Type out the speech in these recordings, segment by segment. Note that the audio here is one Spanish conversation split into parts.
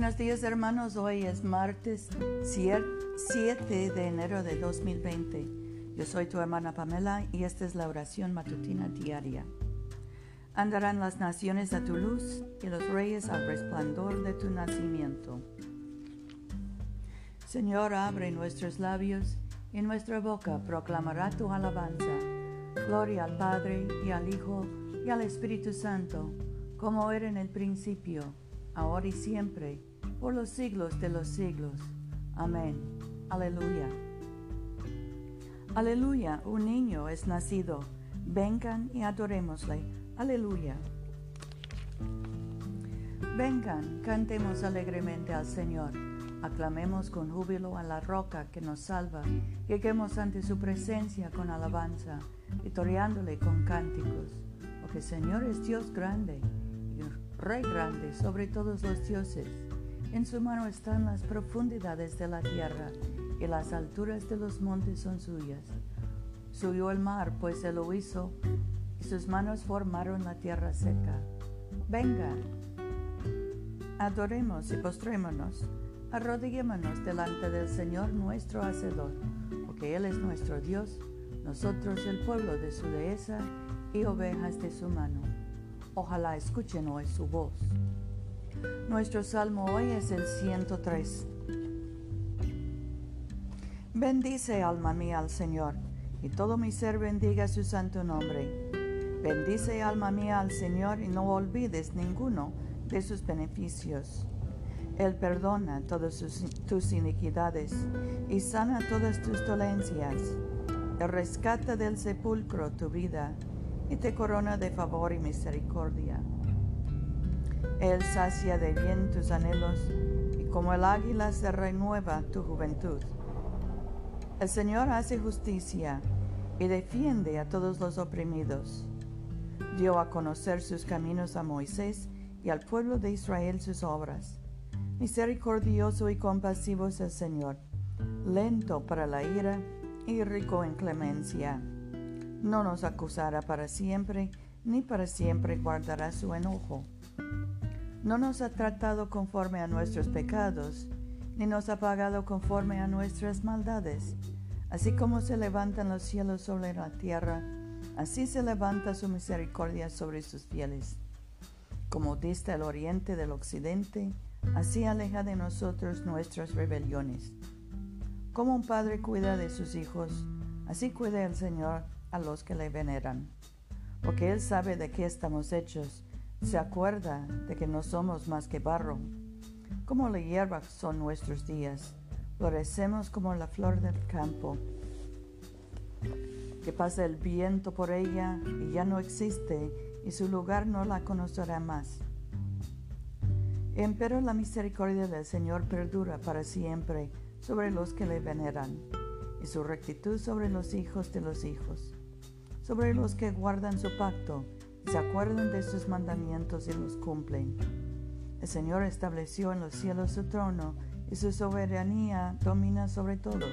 Buenos días hermanos, hoy es martes 7 de enero de 2020. Yo soy tu hermana Pamela y esta es la oración matutina diaria. Andarán las naciones a tu luz y los reyes al resplandor de tu nacimiento. Señor, abre nuestros labios y nuestra boca proclamará tu alabanza. Gloria al Padre y al Hijo y al Espíritu Santo, como era en el principio ahora y siempre, por los siglos de los siglos. Amén. Aleluya. Aleluya, un niño es nacido. Vengan y adorémosle. Aleluya. Vengan, cantemos alegremente al Señor. Aclamemos con júbilo a la roca que nos salva. Lleguemos ante su presencia con alabanza, victoriándole con cánticos. Porque Señor es Dios grande Rey grande sobre todos los dioses. En su mano están las profundidades de la tierra y las alturas de los montes son suyas. Subió el mar, pues él lo hizo, y sus manos formaron la tierra seca. Venga, adoremos y postrémonos, arrodillémonos delante del Señor nuestro Hacedor, porque Él es nuestro Dios, nosotros el pueblo de su dehesa y ovejas de su mano. Ojalá escuchen hoy su voz. Nuestro salmo hoy es el 103. Bendice alma mía al Señor, y todo mi ser bendiga su santo nombre. Bendice alma mía al Señor y no olvides ninguno de sus beneficios. Él perdona todas tus iniquidades y sana todas tus dolencias. Él rescata del sepulcro tu vida y te corona de favor y misericordia. Él sacia de bien tus anhelos y como el águila se renueva tu juventud. El Señor hace justicia y defiende a todos los oprimidos. Dio a conocer sus caminos a Moisés y al pueblo de Israel sus obras. Misericordioso y compasivo es el Señor, lento para la ira y rico en clemencia no nos acusará para siempre, ni para siempre guardará su enojo. No nos ha tratado conforme a nuestros pecados, ni nos ha pagado conforme a nuestras maldades. Así como se levantan los cielos sobre la tierra, así se levanta su misericordia sobre sus fieles. Como dista el oriente del occidente, así aleja de nosotros nuestras rebeliones. Como un padre cuida de sus hijos, así cuida el Señor a los que le veneran, porque Él sabe de qué estamos hechos, se acuerda de que no somos más que barro. Como la hierba son nuestros días, florecemos como la flor del campo, que pasa el viento por ella y ya no existe, y su lugar no la conocerá más. Empero la misericordia del Señor perdura para siempre sobre los que le veneran, y su rectitud sobre los hijos de los hijos sobre los que guardan su pacto, se acuerdan de sus mandamientos y los cumplen. El Señor estableció en los cielos su trono y su soberanía domina sobre todos.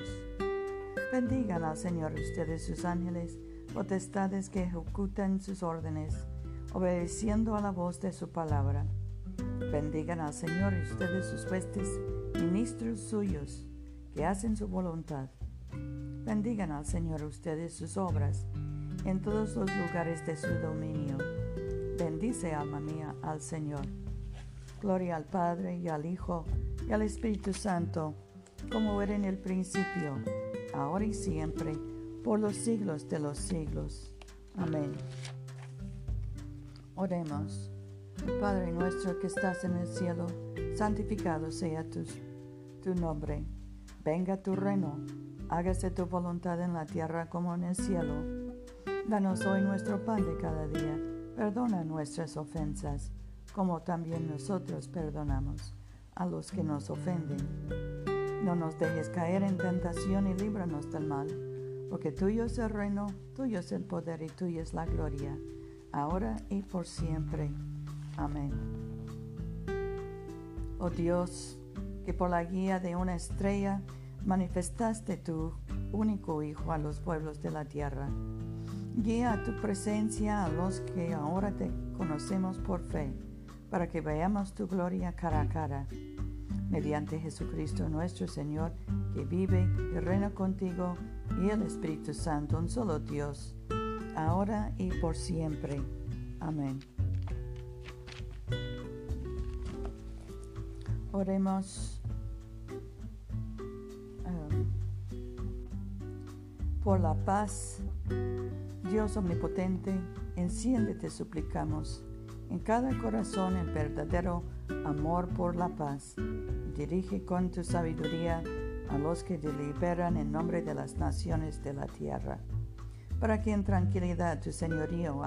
Bendigan al Señor ustedes sus ángeles, potestades que ejecutan sus órdenes, obedeciendo a la voz de su palabra. Bendigan al Señor ustedes sus huestes, ministros suyos, que hacen su voluntad. Bendigan al Señor ustedes sus obras, en todos los lugares de su dominio. Bendice, alma mía, al Señor. Gloria al Padre y al Hijo y al Espíritu Santo, como era en el principio, ahora y siempre, por los siglos de los siglos. Amén. Oremos. Padre nuestro que estás en el cielo, santificado sea tu, tu nombre. Venga tu reino, hágase tu voluntad en la tierra como en el cielo. Danos hoy nuestro pan de cada día. Perdona nuestras ofensas, como también nosotros perdonamos a los que nos ofenden. No nos dejes caer en tentación y líbranos del mal, porque tuyo es el reino, tuyo es el poder y tuya es la gloria, ahora y por siempre. Amén. Oh Dios, que por la guía de una estrella manifestaste tu único Hijo a los pueblos de la tierra Guía tu presencia a los que ahora te conocemos por fe, para que veamos tu gloria cara a cara. mediante Jesucristo nuestro Señor, que vive y reina contigo y el Espíritu Santo, un solo Dios, ahora y por siempre. Amén. Oremos um, por la paz. Dios omnipotente, enciende, te suplicamos, en cada corazón el verdadero amor por la paz. Dirige con tu sabiduría a los que deliberan en nombre de las naciones de la tierra, para que en tranquilidad tu señorío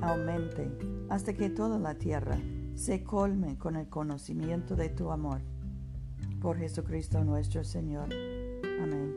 aumente hasta que toda la tierra se colme con el conocimiento de tu amor. Por Jesucristo nuestro Señor. Amén.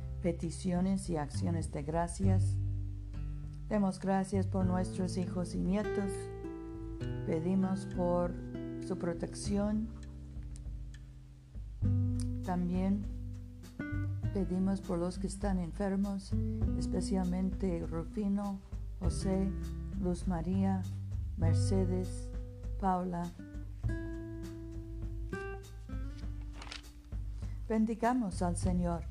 peticiones y acciones de gracias. Demos gracias por nuestros hijos y nietos. Pedimos por su protección. También pedimos por los que están enfermos, especialmente Rufino, José, Luz María, Mercedes, Paula. Bendigamos al Señor.